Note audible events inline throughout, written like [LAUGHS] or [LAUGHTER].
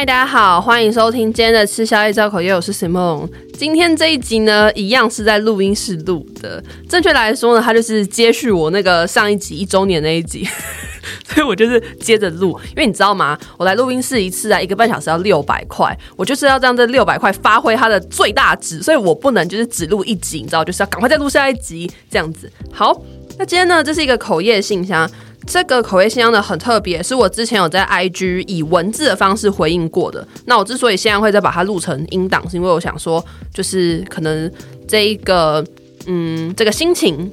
嗨，大家好，欢迎收听今天的吃宵夜招口业，我是 Simon。今天这一集呢，一样是在录音室录的。正确来说呢，它就是接续我那个上一集一周年那一集，[LAUGHS] 所以我就是接着录。因为你知道吗？我来录音室一次啊，一个半小时要六百块，我就是要让这六百块发挥它的最大值，所以我不能就是只录一集，你知道，就是要赶快再录下一集这样子。好，那今天呢，这是一个口业信箱。这个口味信箱呢，很特别，是我之前有在 IG 以文字的方式回应过的。那我之所以现在会再把它录成音档，是因为我想说，就是可能这一个嗯，这个心情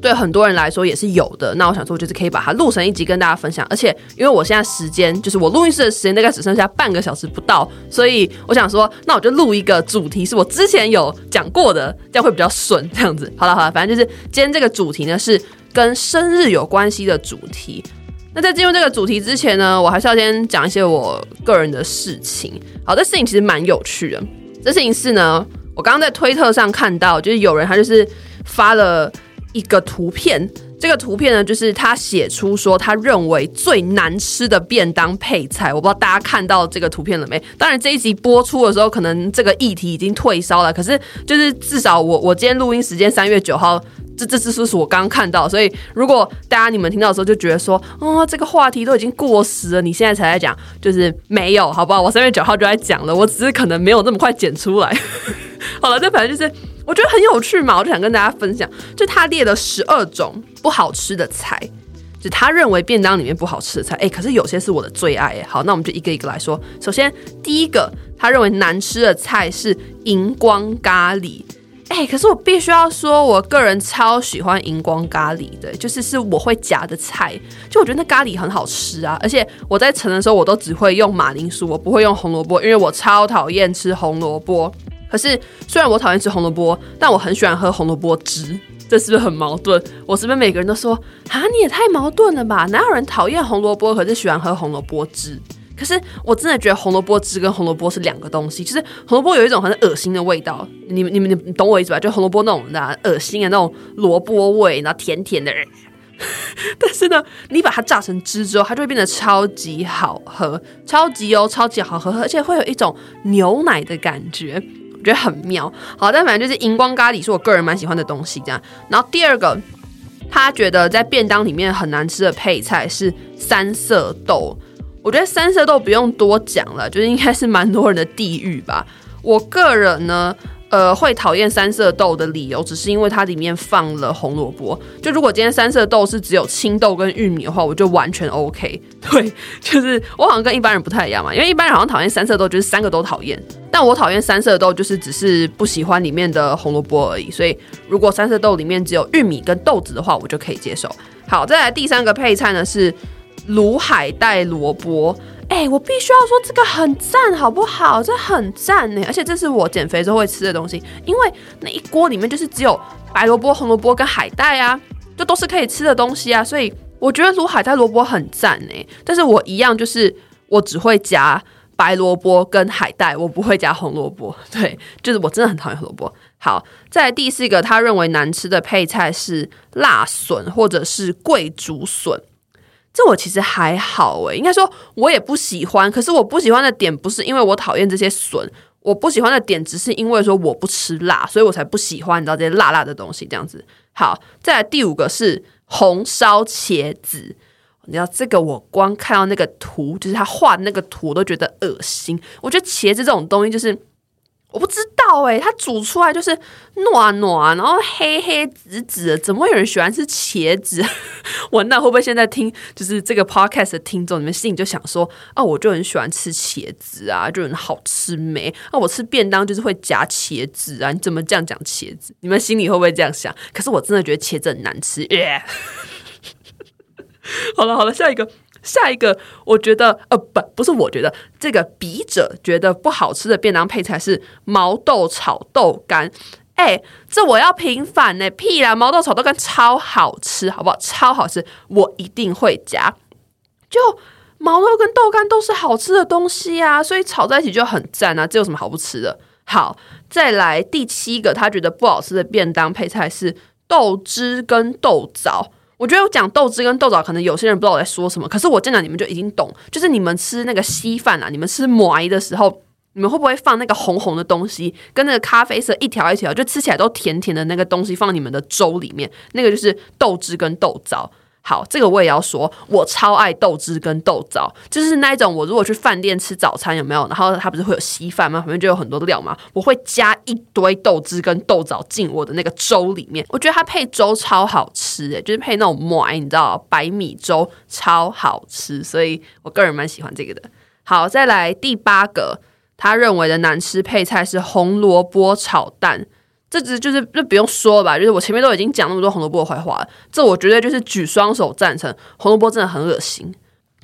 对很多人来说也是有的。那我想说，就是可以把它录成一集跟大家分享。而且因为我现在时间就是我录音室的时间大概只剩下半个小时不到，所以我想说，那我就录一个主题是我之前有讲过的，这样会比较顺。这样子，好了好了，反正就是今天这个主题呢是。跟生日有关系的主题。那在进入这个主题之前呢，我还是要先讲一些我个人的事情。好，这事情其实蛮有趣的。这事情是呢，我刚刚在推特上看到，就是有人他就是发了一个图片。这个图片呢，就是他写出说他认为最难吃的便当配菜。我不知道大家看到这个图片了没？当然这一集播出的时候，可能这个议题已经退烧了。可是就是至少我我今天录音时间三月九号。这这这是我刚刚看到，所以如果大家你们听到的时候就觉得说，哦，这个话题都已经过时了，你现在才在讲，就是没有，好不好？我三月九号就在讲了，我只是可能没有那么快剪出来。[LAUGHS] 好了，这反正就是我觉得很有趣嘛，我就想跟大家分享，就他列了十二种不好吃的菜，就他认为便当里面不好吃的菜，哎，可是有些是我的最爱哎。好，那我们就一个一个来说。首先第一个，他认为难吃的菜是荧光咖喱。哎、可是我必须要说，我个人超喜欢荧光咖喱的，就是是我会夹的菜。就我觉得那咖喱很好吃啊，而且我在盛的时候，我都只会用马铃薯，我不会用红萝卜，因为我超讨厌吃红萝卜。可是虽然我讨厌吃红萝卜，但我很喜欢喝红萝卜汁，这是不是很矛盾？我是不是每个人都说啊，你也太矛盾了吧？哪有人讨厌红萝卜，可是喜欢喝红萝卜汁？可是我真的觉得红萝卜汁跟红萝卜是两个东西，就是红萝卜有一种很恶心的味道，你们你们你懂我意思吧？就红萝卜那种的恶心的那种萝卜味，然后甜甜的。[LAUGHS] 但是呢，你把它榨成汁之后，它就会变得超级好喝，超级哦，超级好喝，而且会有一种牛奶的感觉，我觉得很妙。好，但反正就是荧光咖喱是我个人蛮喜欢的东西，这样。然后第二个，他觉得在便当里面很难吃的配菜是三色豆。我觉得三色豆不用多讲了，就是应该是蛮多人的地狱吧。我个人呢，呃，会讨厌三色豆的理由，只是因为它里面放了红萝卜。就如果今天三色豆是只有青豆跟玉米的话，我就完全 OK。[LAUGHS] 对，就是我好像跟一般人不太一样嘛，因为一般人好像讨厌三色豆就是三个都讨厌，但我讨厌三色豆就是只是不喜欢里面的红萝卜而已。所以如果三色豆里面只有玉米跟豆子的话，我就可以接受。好，再来第三个配菜呢是。卤海带萝卜，哎、我必须要说这个很赞，好不好？这很赞呢，而且这是我减肥时候会吃的东西，因为那一锅里面就是只有白萝卜、红萝卜跟海带啊，就都是可以吃的东西啊，所以我觉得卤海带萝卜很赞呢。但是我一样就是我只会夹白萝卜跟海带，我不会夹红萝卜。[LAUGHS] 对，就是我真的很讨厌红萝卜。好，再来第四个，他认为难吃的配菜是辣笋或者是桂竹笋。这我其实还好诶，应该说我也不喜欢。可是我不喜欢的点不是因为我讨厌这些笋，我不喜欢的点只是因为说我不吃辣，所以我才不喜欢你知道这些辣辣的东西这样子。好，再来第五个是红烧茄子，你知道这个我光看到那个图，就是他画的那个图，我都觉得恶心。我觉得茄子这种东西就是。我不知道哎、它煮出来就是暖暖，然后黑黑紫紫的，怎么会有人喜欢吃茄子？[LAUGHS] 我那会不会现在听就是这个 podcast 的听众，你们心里就想说啊，我就很喜欢吃茄子啊，就很好吃没？啊，我吃便当就是会夹茄子啊，你怎么这样讲茄子？你们心里会不会这样想？可是我真的觉得茄子很难吃。耶 [LAUGHS] 好了好了，下一个。下一个，我觉得呃不不是，我觉得这个笔者觉得不好吃的便当配菜是毛豆炒豆干。哎，这我要平反呢，屁啦！毛豆炒豆干超好吃，好不好？超好吃，我一定会夹。就毛豆跟豆干都是好吃的东西啊，所以炒在一起就很赞啊。这有什么好不吃的？好，再来第七个，他觉得不好吃的便当配菜是豆汁跟豆枣。我觉得我讲豆汁跟豆枣，可能有些人不知道我在说什么，可是我见到你们就已经懂。就是你们吃那个稀饭啊，你们吃馍的时候，你们会不会放那个红红的东西，跟那个咖啡色一条一条，就吃起来都甜甜的那个东西放你们的粥里面？那个就是豆汁跟豆枣。好，这个我也要说，我超爱豆汁跟豆枣，就是那一种。我如果去饭店吃早餐，有没有？然后它不是会有稀饭吗？旁边就有很多料嘛。我会加一堆豆汁跟豆枣进我的那个粥里面。我觉得它配粥超好吃，诶，就是配那种糜，你知道，白米粥超好吃。所以我个人蛮喜欢这个的。好，再来第八个，他认为的难吃配菜是红萝卜炒蛋。这只就是就不用说了吧，就是我前面都已经讲那么多红萝卜的坏话了，这我绝对就是举双手赞成，红萝卜真的很恶心。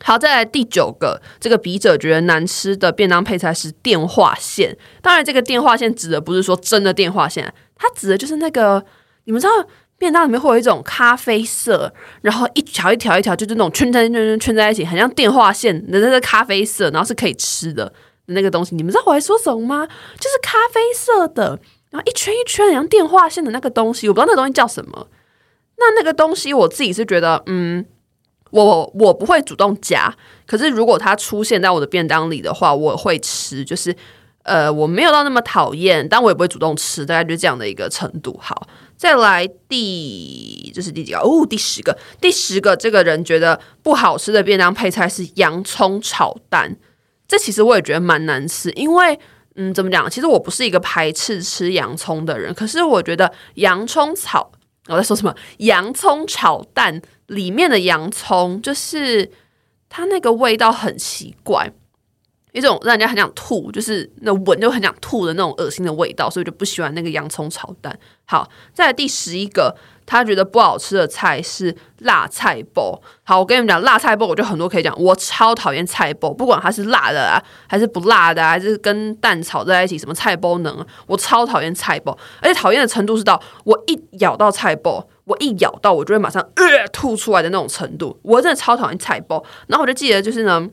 好，再来第九个，这个笔者觉得难吃的便当配菜是电话线。当然，这个电话线指的不是说真的电话线，它指的就是那个你们知道便当里面会有一种咖啡色，然后一条一条一条就是那种圈圈圈圈圈在一起，很像电话线的那个咖啡色，然后是可以吃的那个东西。你们知道我在说什么吗？就是咖啡色的。然后一圈一圈像电话线的那个东西，我不知道那个东西叫什么。那那个东西我自己是觉得，嗯，我我不会主动夹。可是如果它出现在我的便当里的话，我会吃。就是呃，我没有到那么讨厌，但我也不会主动吃，大概就这样的一个程度。好，再来第这是第几个？哦，第十个。第十个，这个人觉得不好吃的便当配菜是洋葱炒蛋。这其实我也觉得蛮难吃，因为。嗯，怎么讲？其实我不是一个排斥吃洋葱的人，可是我觉得洋葱炒，我在说什么？洋葱炒蛋里面的洋葱，就是它那个味道很奇怪，一种让人家很想吐，就是那闻就很想吐的那种恶心的味道，所以就不喜欢那个洋葱炒蛋。好，再来第十一个。他觉得不好吃的菜是辣菜包。好，我跟你们讲，辣菜包我就很多可以讲。我超讨厌菜包，不管它是辣的啊，还是不辣的啊，还是跟蛋炒在一起，什么菜包能，我超讨厌菜包。而且讨厌的程度是到我一咬到菜包，我一咬到我就会马上呃吐出来的那种程度。我真的超讨厌菜包。然后我就记得就是呢，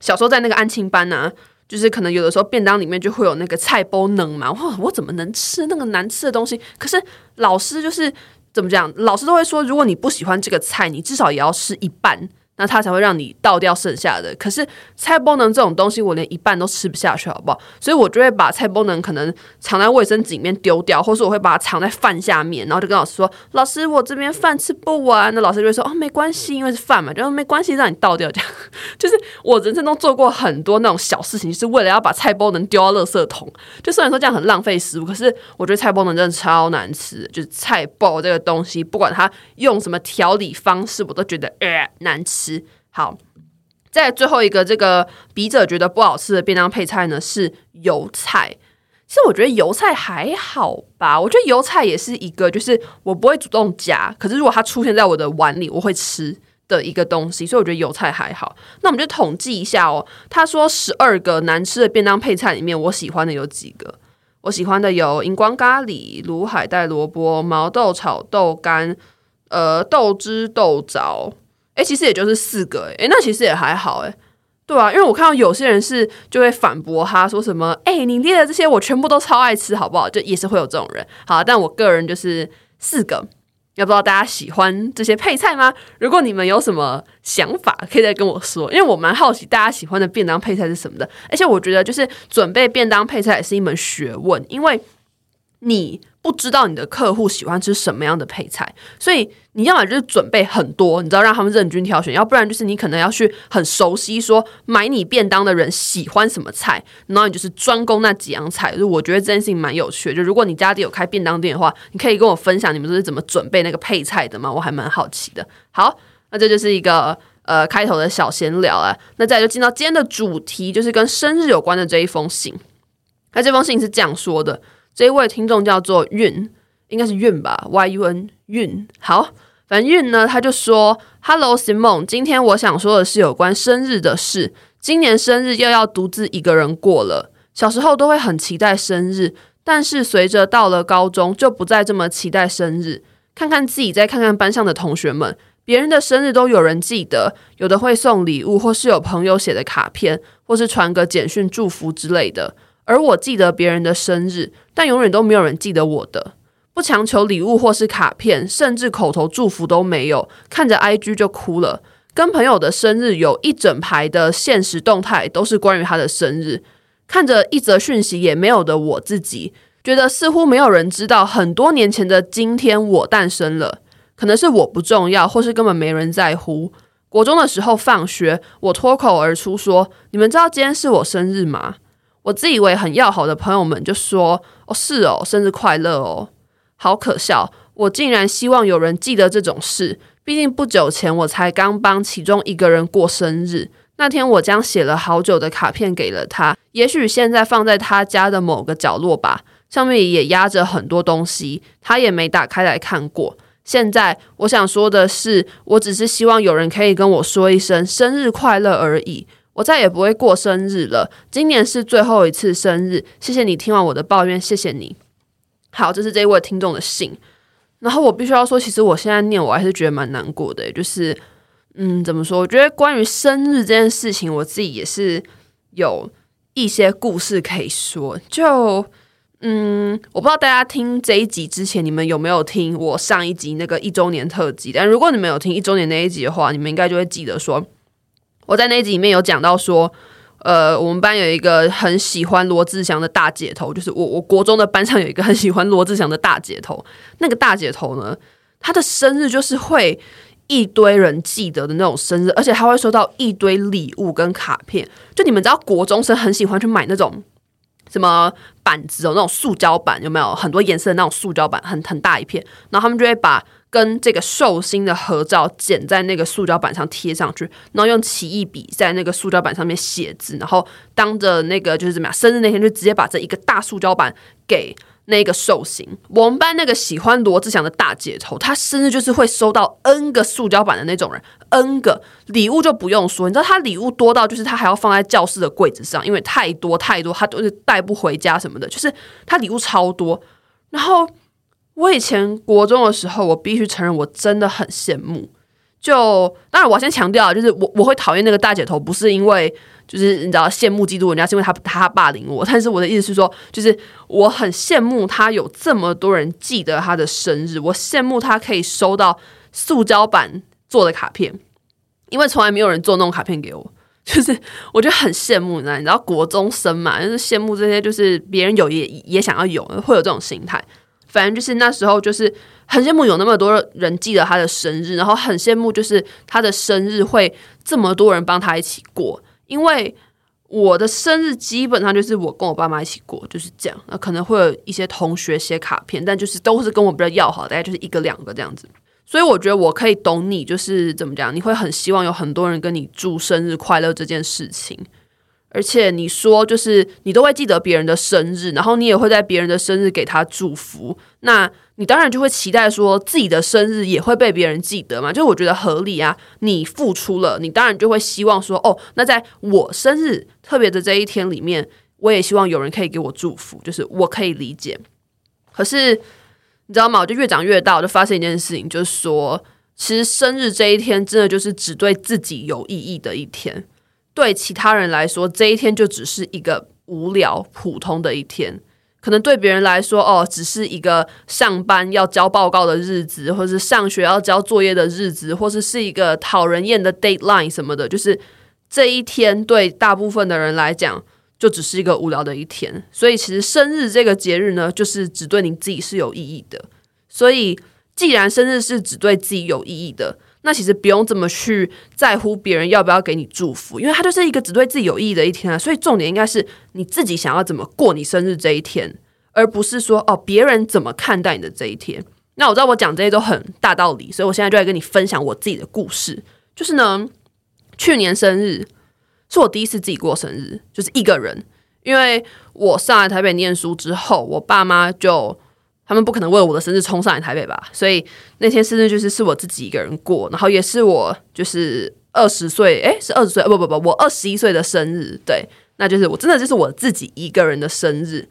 小时候在那个安庆班呢，就是可能有的时候便当里面就会有那个菜包能嘛。哇，我怎么能吃那个难吃的东西？可是老师就是。怎么讲？老师都会说，如果你不喜欢这个菜，你至少也要吃一半。那他才会让你倒掉剩下的。可是菜包能这种东西，我连一半都吃不下去，好不好？所以我就会把菜包能可能藏在卫生纸里面丢掉，或是我会把它藏在饭下面，然后就跟老师说：“老师，我这边饭吃不完。”那老师就会说：“哦，没关系，因为是饭嘛，就没关系，让你倒掉。”这 [LAUGHS] 样就是我人生中做过很多那种小事情，是为了要把菜包能丢到垃圾桶。就虽然说这样很浪费食物，可是我觉得菜包能真的超难吃。就是菜包这个东西，不管它用什么调理方式，我都觉得呃难吃。好，再最后一个，这个笔者觉得不好吃的便当配菜呢是油菜。其实我觉得油菜还好吧，我觉得油菜也是一个，就是我不会主动夹，可是如果它出现在我的碗里，我会吃的一个东西。所以我觉得油菜还好。那我们就统计一下哦。他说十二个难吃的便当配菜里面，我喜欢的有几个？我喜欢的有荧光咖喱、卤海带萝卜、毛豆炒豆干、呃豆汁豆枣。诶，其实也就是四个，诶，那其实也还好，诶，对啊，因为我看到有些人是就会反驳他，说什么，诶，你列的这些我全部都超爱吃，好不好？就也是会有这种人，好，但我个人就是四个，要不知道大家喜欢这些配菜吗？如果你们有什么想法，可以再跟我说，因为我蛮好奇大家喜欢的便当配菜是什么的，而且我觉得就是准备便当配菜也是一门学问，因为你。不知道你的客户喜欢吃什么样的配菜，所以你要么就是准备很多，你知道让他们任君挑选；要不然就是你可能要去很熟悉，说买你便当的人喜欢什么菜，然后你就是专攻那几样菜。就我觉得这件事情蛮有趣的。就如果你家里有开便当店的话，你可以跟我分享你们都是怎么准备那个配菜的吗？我还蛮好奇的。好，那这就是一个呃开头的小闲聊啊。那再就进到今天的主题，就是跟生日有关的这一封信。那这封信是这样说的。这一位听众叫做韵，应该是韵吧，Y U N 韵。好，反正韵呢，他就说：“Hello Simon，今天我想说的是有关生日的事。今年生日又要独自一个人过了。小时候都会很期待生日，但是随着到了高中，就不再这么期待生日。看看自己，再看看班上的同学们，别人的生日都有人记得，有的会送礼物，或是有朋友写的卡片，或是传个简讯祝福之类的。”而我记得别人的生日，但永远都没有人记得我的。不强求礼物或是卡片，甚至口头祝福都没有，看着 IG 就哭了。跟朋友的生日有一整排的现实动态，都是关于他的生日。看着一则讯息也没有的我自己，觉得似乎没有人知道，很多年前的今天我诞生了。可能是我不重要，或是根本没人在乎。国中的时候放学，我脱口而出说：“你们知道今天是我生日吗？”我自以为很要好的朋友们就说：“哦，是哦，生日快乐哦。”好可笑，我竟然希望有人记得这种事。毕竟不久前我才刚帮其中一个人过生日，那天我将写了好久的卡片给了他，也许现在放在他家的某个角落吧，上面也压着很多东西，他也没打开来看过。现在我想说的是，我只是希望有人可以跟我说一声生日快乐而已。我再也不会过生日了，今年是最后一次生日。谢谢你听完我的抱怨，谢谢你。好，这是这一位听众的信。然后我必须要说，其实我现在念我还是觉得蛮难过的，就是，嗯，怎么说？我觉得关于生日这件事情，我自己也是有一些故事可以说。就，嗯，我不知道大家听这一集之前，你们有没有听我上一集那个一周年特辑？但如果你们有听一周年那一集的话，你们应该就会记得说，我在那集里面有讲到说。呃，我们班有一个很喜欢罗志祥的大姐头，就是我，我国中的班上有一个很喜欢罗志祥的大姐头。那个大姐头呢，她的生日就是会一堆人记得的那种生日，而且她会收到一堆礼物跟卡片。就你们知道，国中生很喜欢去买那种什么板子哦，那种塑胶板有没有？很多颜色的那种塑胶板，很很大一片，然后他们就会把。跟这个寿星的合照剪在那个塑胶板上贴上去，然后用奇异笔在那个塑胶板上面写字，然后当着那个就是怎么样，生日那天就直接把这一个大塑胶板给那个寿星。我们班那个喜欢罗志祥的大姐头，他生日就是会收到 N 个塑胶板的那种人，N 个礼物就不用说，你知道他礼物多到就是他还要放在教室的柜子上，因为太多太多，他都是带不回家什么的，就是他礼物超多，然后。我以前国中的时候，我必须承认，我真的很羡慕。就当然，我先强调，就是我我会讨厌那个大姐头，不是因为就是你知道羡慕嫉妒人家，是因为他他霸凌我。[LAUGHS] 但是我的意思是说，就是我很羡慕他有这么多人记得他的生日，我羡慕他可以收到塑胶板做的卡片，因为从来没有人做那种卡片给我，[LAUGHS] 就是我就很羡慕，你知道，你知道国中生嘛，就是羡慕这些，就是别人有也也想要有，会有这种心态。反正就是那时候，就是很羡慕有那么多人记得他的生日，然后很羡慕就是他的生日会这么多人帮他一起过。因为我的生日基本上就是我跟我爸妈一起过，就是这样。那可能会有一些同学写卡片，但就是都是跟我比较要好，大概就是一个两个这样子。所以我觉得我可以懂你，就是怎么讲，你会很希望有很多人跟你祝生日快乐这件事情。而且你说，就是你都会记得别人的生日，然后你也会在别人的生日给他祝福，那你当然就会期待说自己的生日也会被别人记得嘛？就我觉得合理啊。你付出了，你当然就会希望说，哦，那在我生日特别的这一天里面，我也希望有人可以给我祝福，就是我可以理解。可是你知道吗？我就越长越大，我就发现一件事情，就是说，其实生日这一天真的就是只对自己有意义的一天。对其他人来说，这一天就只是一个无聊、普通的一天。可能对别人来说，哦，只是一个上班要交报告的日子，或是上学要交作业的日子，或是是一个讨人厌的 deadline 什么的。就是这一天对大部分的人来讲，就只是一个无聊的一天。所以，其实生日这个节日呢，就是只对你自己是有意义的。所以，既然生日是只对自己有意义的。那其实不用这么去在乎别人要不要给你祝福，因为它就是一个只对自己有意义的一天啊。所以重点应该是你自己想要怎么过你生日这一天，而不是说哦别人怎么看待你的这一天。那我知道我讲这些都很大道理，所以我现在就来跟你分享我自己的故事。就是呢，去年生日是我第一次自己过生日，就是一个人，因为我上来台北念书之后，我爸妈就。他们不可能为了我的生日冲上来台北吧？所以那天生日就是是我自己一个人过，然后也是我就是二十岁，哎，是二十岁？不不不，我二十一岁的生日，对，那就是我真的就是我自己一个人的生日。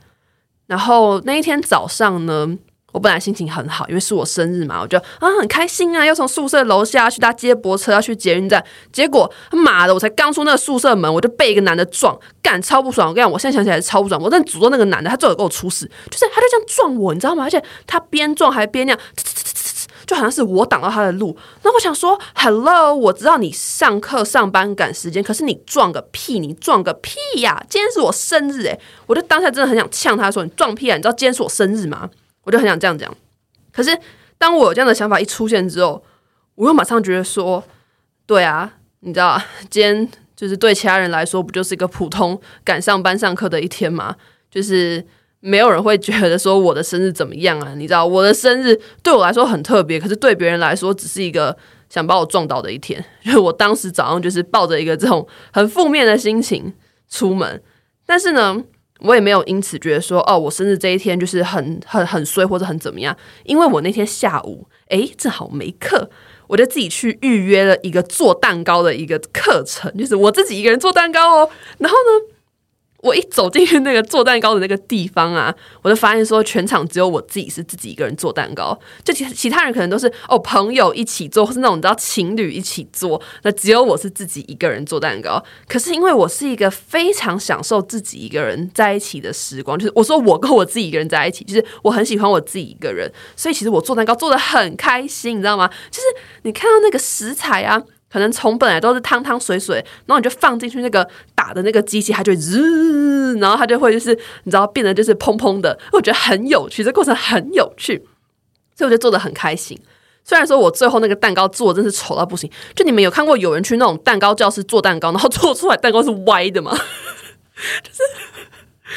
然后那一天早上呢，我本来心情很好，因为是我生日嘛，我就啊很开心啊，要从宿舍楼下去搭接驳车，要去捷运站。结果妈的，我才刚出那个宿舍门，我就被一个男的撞，干超不爽。我跟你讲，我现在想起来超不爽。我真的诅咒那个男的，他最后给我出事，就是他就这样撞我，你知道吗？而且他边撞还边那样。就好像是我挡到他的路，那我想说，Hello，我知道你上课上班赶时间，可是你撞个屁，你撞个屁呀！今天是我生日诶，我就当下真的很想呛他说，你撞屁啊！你知道今天是我生日吗？我就很想这样讲。可是当我有这样的想法一出现之后，我又马上觉得说，对啊，你知道，今天就是对其他人来说，不就是一个普通赶上班上课的一天吗？就是。没有人会觉得说我的生日怎么样啊？你知道我的生日对我来说很特别，可是对别人来说只是一个想把我撞倒的一天。因为我当时早上就是抱着一个这种很负面的心情出门，但是呢，我也没有因此觉得说哦，我生日这一天就是很很很衰或者很怎么样。因为我那天下午诶，正好没课，我就自己去预约了一个做蛋糕的一个课程，就是我自己一个人做蛋糕哦。然后呢，我一走进去那个做蛋糕的那个地方啊，我就发现说全场只有我自己是自己一个人做蛋糕，就其其他人可能都是哦朋友一起做，或是那种你知道情侣一起做，那只有我是自己一个人做蛋糕。可是因为我是一个非常享受自己一个人在一起的时光，就是我说我跟我自己一个人在一起，就是我很喜欢我自己一个人，所以其实我做蛋糕做得很开心，你知道吗？就是你看到那个食材啊。可能从本来都是汤汤水水，然后你就放进去那个打的那个机器，它就滋，然后它就会就是你知道变得就是砰砰的，我觉得很有趣，这过程很有趣，所以我就做得很开心。虽然说我最后那个蛋糕做真是丑到不行，就你们有看过有人去那种蛋糕教室做蛋糕，然后做出来蛋糕是歪的吗？就是。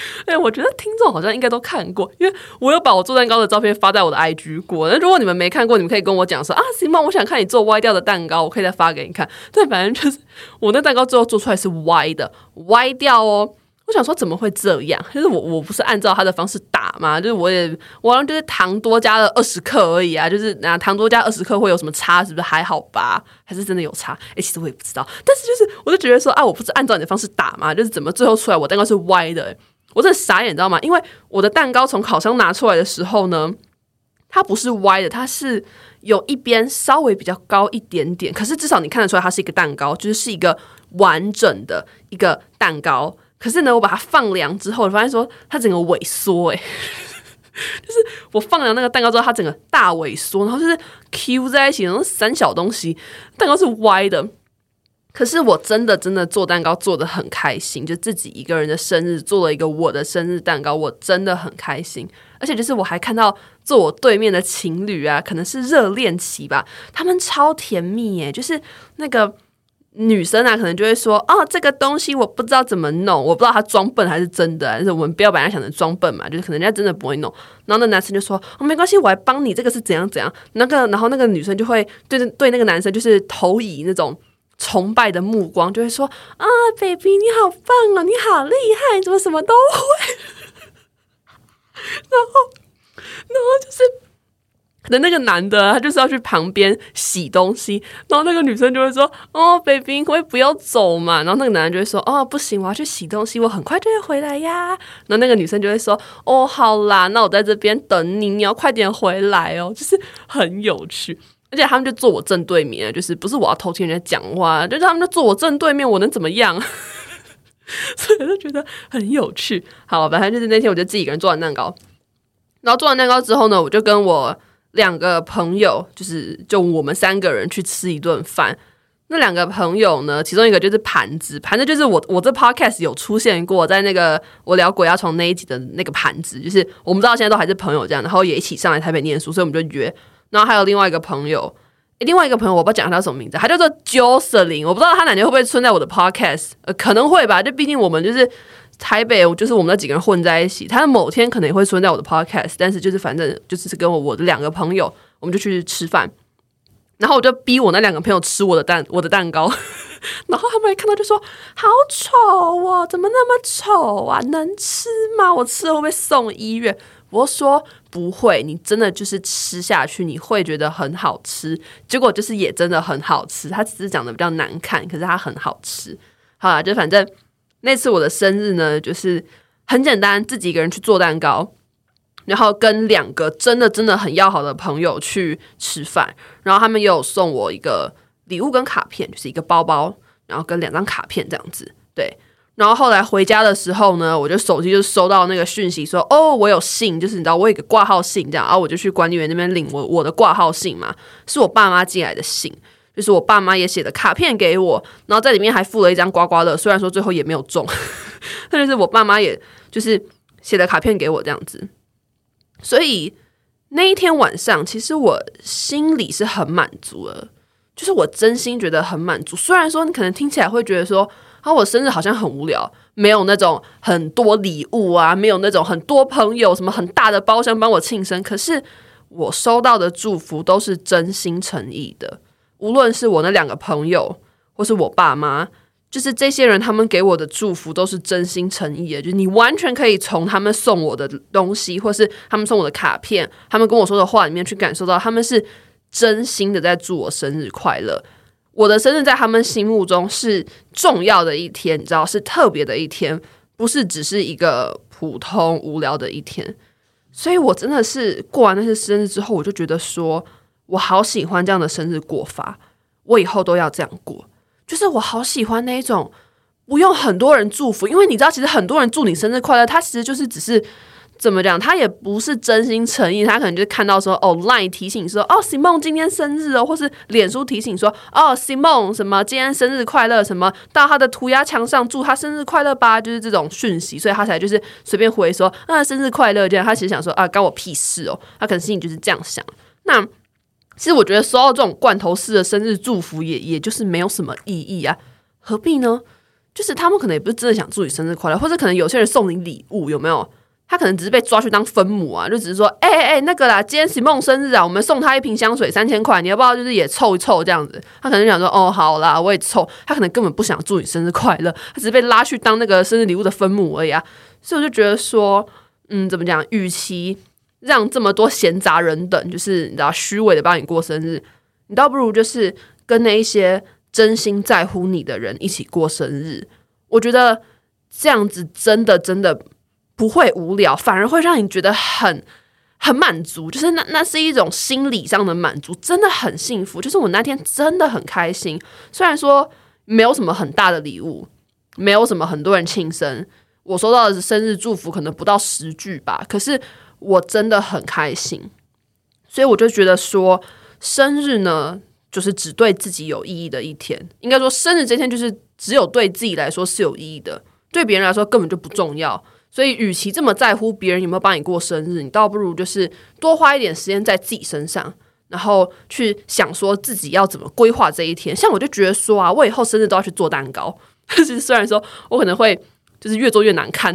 [LAUGHS] 哎，我觉得听众好像应该都看过，因为我有把我做蛋糕的照片发在我的 IG 过。那如果你们没看过，你们可以跟我讲说啊，行吗？我想看你做歪掉的蛋糕，我可以再发给你看。对，反正就是我那蛋糕最后做出来是歪的，歪掉哦。我想说怎么会这样？就是我我不是按照他的方式打吗？就是我也我好像就是糖多加了二十克而已啊，就是那糖多加二十克会有什么差？是不是还好吧？还是真的有差？哎，其实我也不知道。但是就是我就觉得说啊，我不是按照你的方式打吗？就是怎么最后出来我蛋糕是歪的？我真的傻眼，你知道吗？因为我的蛋糕从烤箱拿出来的时候呢，它不是歪的，它是有一边稍微比较高一点点。可是至少你看得出来，它是一个蛋糕，就是是一个完整的一个蛋糕。可是呢，我把它放凉之后，我发现说它整个萎缩，哎，[LAUGHS] 就是我放凉那个蛋糕之后，它整个大萎缩，然后就是 Q 在一起，然后三小东西，蛋糕是歪的。可是我真的真的做蛋糕做得很开心，就自己一个人的生日做了一个我的生日蛋糕，我真的很开心。而且就是我还看到坐我对面的情侣啊，可能是热恋期吧，他们超甜蜜耶。就是那个女生啊，可能就会说：“哦，这个东西我不知道怎么弄，我不知道他装笨还是真的。”但是我们不要把人家想成装笨嘛，就是可能人家真的不会弄。然后那男生就说：“哦，没关系，我来帮你，这个是怎样怎样。”那个，然后那个女生就会对对那个男生就是投以那种。崇拜的目光就会说啊，baby，你好棒哦，你好厉害，怎么什么都会？[LAUGHS] 然后，然后就是，可能那个男的他就是要去旁边洗东西，然后那个女生就会说哦，baby，可不可以不要走嘛？然后那个男的就会说哦，不行，我要去洗东西，我很快就会回来呀。然后那个女生就会说哦，好啦，那我在这边等你，你要快点回来哦，就是很有趣。而且他们就坐我正对面，就是不是我要偷听人家讲话，就是他们就坐我正对面，我能怎么样？[LAUGHS] 所以我就觉得很有趣。好，反正就是那天我就自己一个人做完蛋糕，然后做完蛋糕之后呢，我就跟我两个朋友，就是就我们三个人去吃一顿饭。那两个朋友呢，其中一个就是盘子，盘子就是我我这 podcast 有出现过，在那个我聊鬼压床那一集的那个盘子，就是我们知道现在都还是朋友这样，然后也一起上来台北念书，所以我们就约。然后还有另外一个朋友，另外一个朋友我不知道讲他什么名字，他叫做 Jocelyn，我不知道他哪天会不会存在我的 podcast，呃，可能会吧，就毕竟我们就是台北，就是我们那几个人混在一起，他的某天可能也会存在我的 podcast，但是就是反正就是跟我我的两个朋友，我们就去吃饭，然后我就逼我那两个朋友吃我的蛋我的蛋糕，[LAUGHS] 然后他们一看到就说好丑哦，怎么那么丑啊，能吃吗？我吃了会不会送医院？我说不会，你真的就是吃下去，你会觉得很好吃。结果就是也真的很好吃，它只是讲的比较难看，可是它很好吃。好啦，就反正那次我的生日呢，就是很简单，自己一个人去做蛋糕。然后跟两个真的真的很要好的朋友去吃饭，然后他们也有送我一个礼物跟卡片，就是一个包包，然后跟两张卡片这样子。对，然后后来回家的时候呢，我就手机就收到那个讯息说，哦，我有信，就是你知道我有个挂号信这样，然后我就去管理员那边领我我的挂号信嘛，是我爸妈寄来的信，就是我爸妈也写的卡片给我，然后在里面还附了一张刮刮乐，虽然说最后也没有中，[LAUGHS] 但是我爸妈也就是写的卡片给我这样子。所以那一天晚上，其实我心里是很满足的，就是我真心觉得很满足。虽然说你可能听起来会觉得说，啊，我生日好像很无聊，没有那种很多礼物啊，没有那种很多朋友，什么很大的包厢帮我庆生。可是我收到的祝福都是真心诚意的，无论是我那两个朋友，或是我爸妈。就是这些人，他们给我的祝福都是真心诚意的。就是你完全可以从他们送我的东西，或是他们送我的卡片，他们跟我说的话里面去感受到，他们是真心的在祝我生日快乐。我的生日在他们心目中是重要的一天，你知道，是特别的一天，不是只是一个普通无聊的一天。所以我真的是过完那些生日之后，我就觉得说，我好喜欢这样的生日过法，我以后都要这样过。就是我好喜欢那一种不用很多人祝福，因为你知道，其实很多人祝你生日快乐，他其实就是只是怎么讲，他也不是真心诚意，他可能就看到说哦，LINE 提醒说哦，Simone 今天生日哦，或是脸书提醒说哦，Simone 什么今天生日快乐，什么到他的涂鸦墙上祝他生日快乐吧，就是这种讯息，所以他才就是随便回说啊，生日快乐这样，他其实想说啊，关我屁事哦，他可能心里就是这样想，那。其实我觉得收到这种罐头式的生日祝福，也也就是没有什么意义啊，何必呢？就是他们可能也不是真的想祝你生日快乐，或者可能有些人送你礼物，有没有？他可能只是被抓去当分母啊，就只是说，哎哎哎，那个啦，今天 Simone 生日啊，我们送他一瓶香水三千块，你要不要？就是也凑一凑这样子。他可能想说，哦，好啦，我也凑。他可能根本不想祝你生日快乐，他只是被拉去当那个生日礼物的分母而已啊。所以我就觉得说，嗯，怎么讲？与其让这么多闲杂人等，就是你知道虚伪的帮你过生日，你倒不如就是跟那一些真心在乎你的人一起过生日。我觉得这样子真的真的不会无聊，反而会让你觉得很很满足，就是那那是一种心理上的满足，真的很幸福。就是我那天真的很开心，虽然说没有什么很大的礼物，没有什么很多人庆生，我收到的是生日祝福可能不到十句吧，可是。我真的很开心，所以我就觉得说，生日呢，就是只对自己有意义的一天。应该说，生日这天就是只有对自己来说是有意义的，对别人来说根本就不重要。所以，与其这么在乎别人有没有帮你过生日，你倒不如就是多花一点时间在自己身上，然后去想说自己要怎么规划这一天。像我就觉得说啊，我以后生日都要去做蛋糕。[LAUGHS] 就是虽然说我可能会就是越做越难看。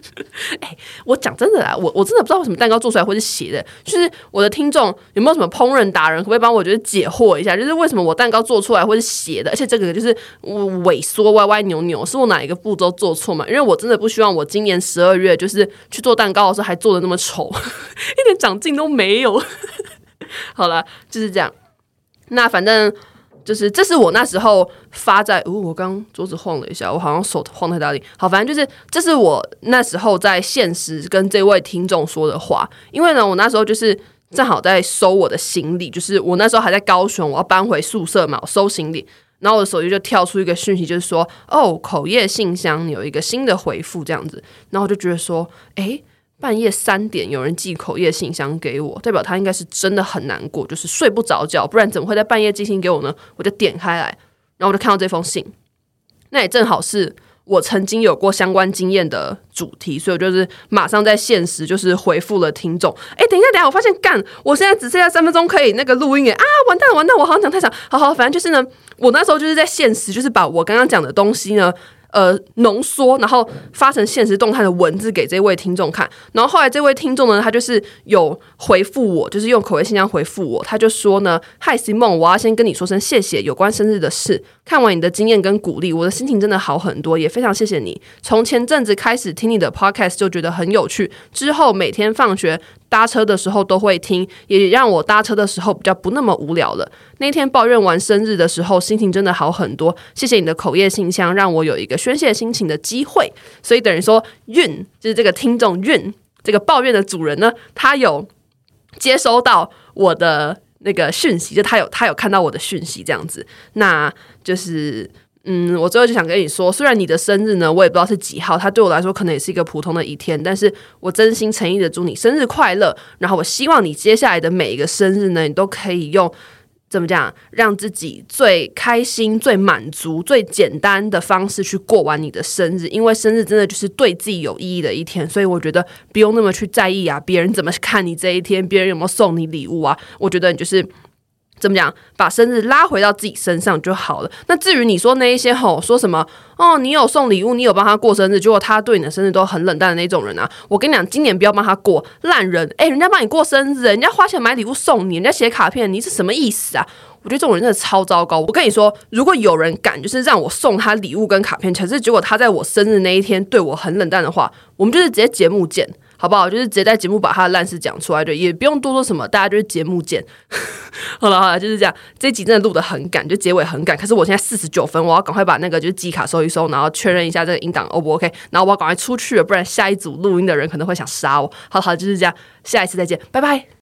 [LAUGHS] 哎、我讲真的啦，我我真的不知道为什么蛋糕做出来会是斜的。就是我的听众有没有什么烹饪达人，可不可以帮我就是解惑一下？就是为什么我蛋糕做出来会是斜的，而且这个就是萎缩歪歪扭扭，是我哪一个步骤做错吗？因为我真的不希望我今年十二月就是去做蛋糕的时候还做的那么丑，[LAUGHS] 一点长进都没有。[LAUGHS] 好了，就是这样。那反正。就是，这是我那时候发在，哦，我刚桌子晃了一下，我好像手晃太大力。好，反正就是，这是我那时候在现实跟这位听众说的话。因为呢，我那时候就是正好在收我的行李，就是我那时候还在高雄，我要搬回宿舍嘛，我收行李，然后我的手机就跳出一个讯息，就是说，哦，口业信箱有一个新的回复这样子，然后我就觉得说，诶。半夜三点有人寄口业信箱给我，代表他应该是真的很难过，就是睡不着觉，不然怎么会在半夜寄信给我呢？我就点开来，然后我就看到这封信，那也正好是我曾经有过相关经验的主题，所以我就是马上在现实就是回复了听众。哎，等一下，等一下，我发现干，我现在只剩下三分钟可以那个录音耶啊，完蛋完蛋，我好像讲太长，好好，反正就是呢，我那时候就是在现实，就是把我刚刚讲的东西呢。呃，浓缩，然后发成现实动态的文字给这位听众看。然后后来这位听众呢，他就是有回复我，就是用口味信箱回复我。他就说呢：“Hi Simone，我要先跟你说声谢谢，有关生日的事。看完你的经验跟鼓励，我的心情真的好很多，也非常谢谢你。从前阵子开始听你的 Podcast 就觉得很有趣，之后每天放学搭车的时候都会听，也让我搭车的时候比较不那么无聊了。那天抱怨完生日的时候，心情真的好很多。谢谢你的口业信箱，让我有一个宣泄心情的机会。所以等于说，运就是这个听众运这个抱怨的主人呢，他有接收到我的那个讯息，就他有他有看到我的讯息这样子，那就是。嗯，我最后就想跟你说，虽然你的生日呢，我也不知道是几号，它对我来说可能也是一个普通的一天，但是我真心诚意的祝你生日快乐。然后我希望你接下来的每一个生日呢，你都可以用怎么讲，让自己最开心、最满足、最简单的方式去过完你的生日，因为生日真的就是对自己有意义的一天，所以我觉得不用那么去在意啊，别人怎么看你这一天，别人有没有送你礼物啊，我觉得你就是。怎么讲？把生日拉回到自己身上就好了。那至于你说那一些吼，说什么哦，你有送礼物，你有帮他过生日，结果他对你的生日都很冷淡的那种人啊，我跟你讲，今年不要帮他过烂人。诶，人家帮你过生日，人家花钱买礼物送你，人家写卡片，你是什么意思啊？我觉得这种人真的超糟糕。我跟你说，如果有人敢就是让我送他礼物跟卡片，可是结果他在我生日那一天对我很冷淡的话，我们就是直接节目见。好不好？就是直接在节目把他的烂事讲出来，对，也不用多说什么，大家就是节目见。[LAUGHS] 好了好了，就是这样。这集真的录的很赶，就结尾很赶。可是我现在四十九分，我要赶快把那个就是记卡收一收，然后确认一下这个音档 O 不 OK，然后我要赶快出去了，不然下一组录音的人可能会想杀我。好好，就是这样，下一次再见，拜拜。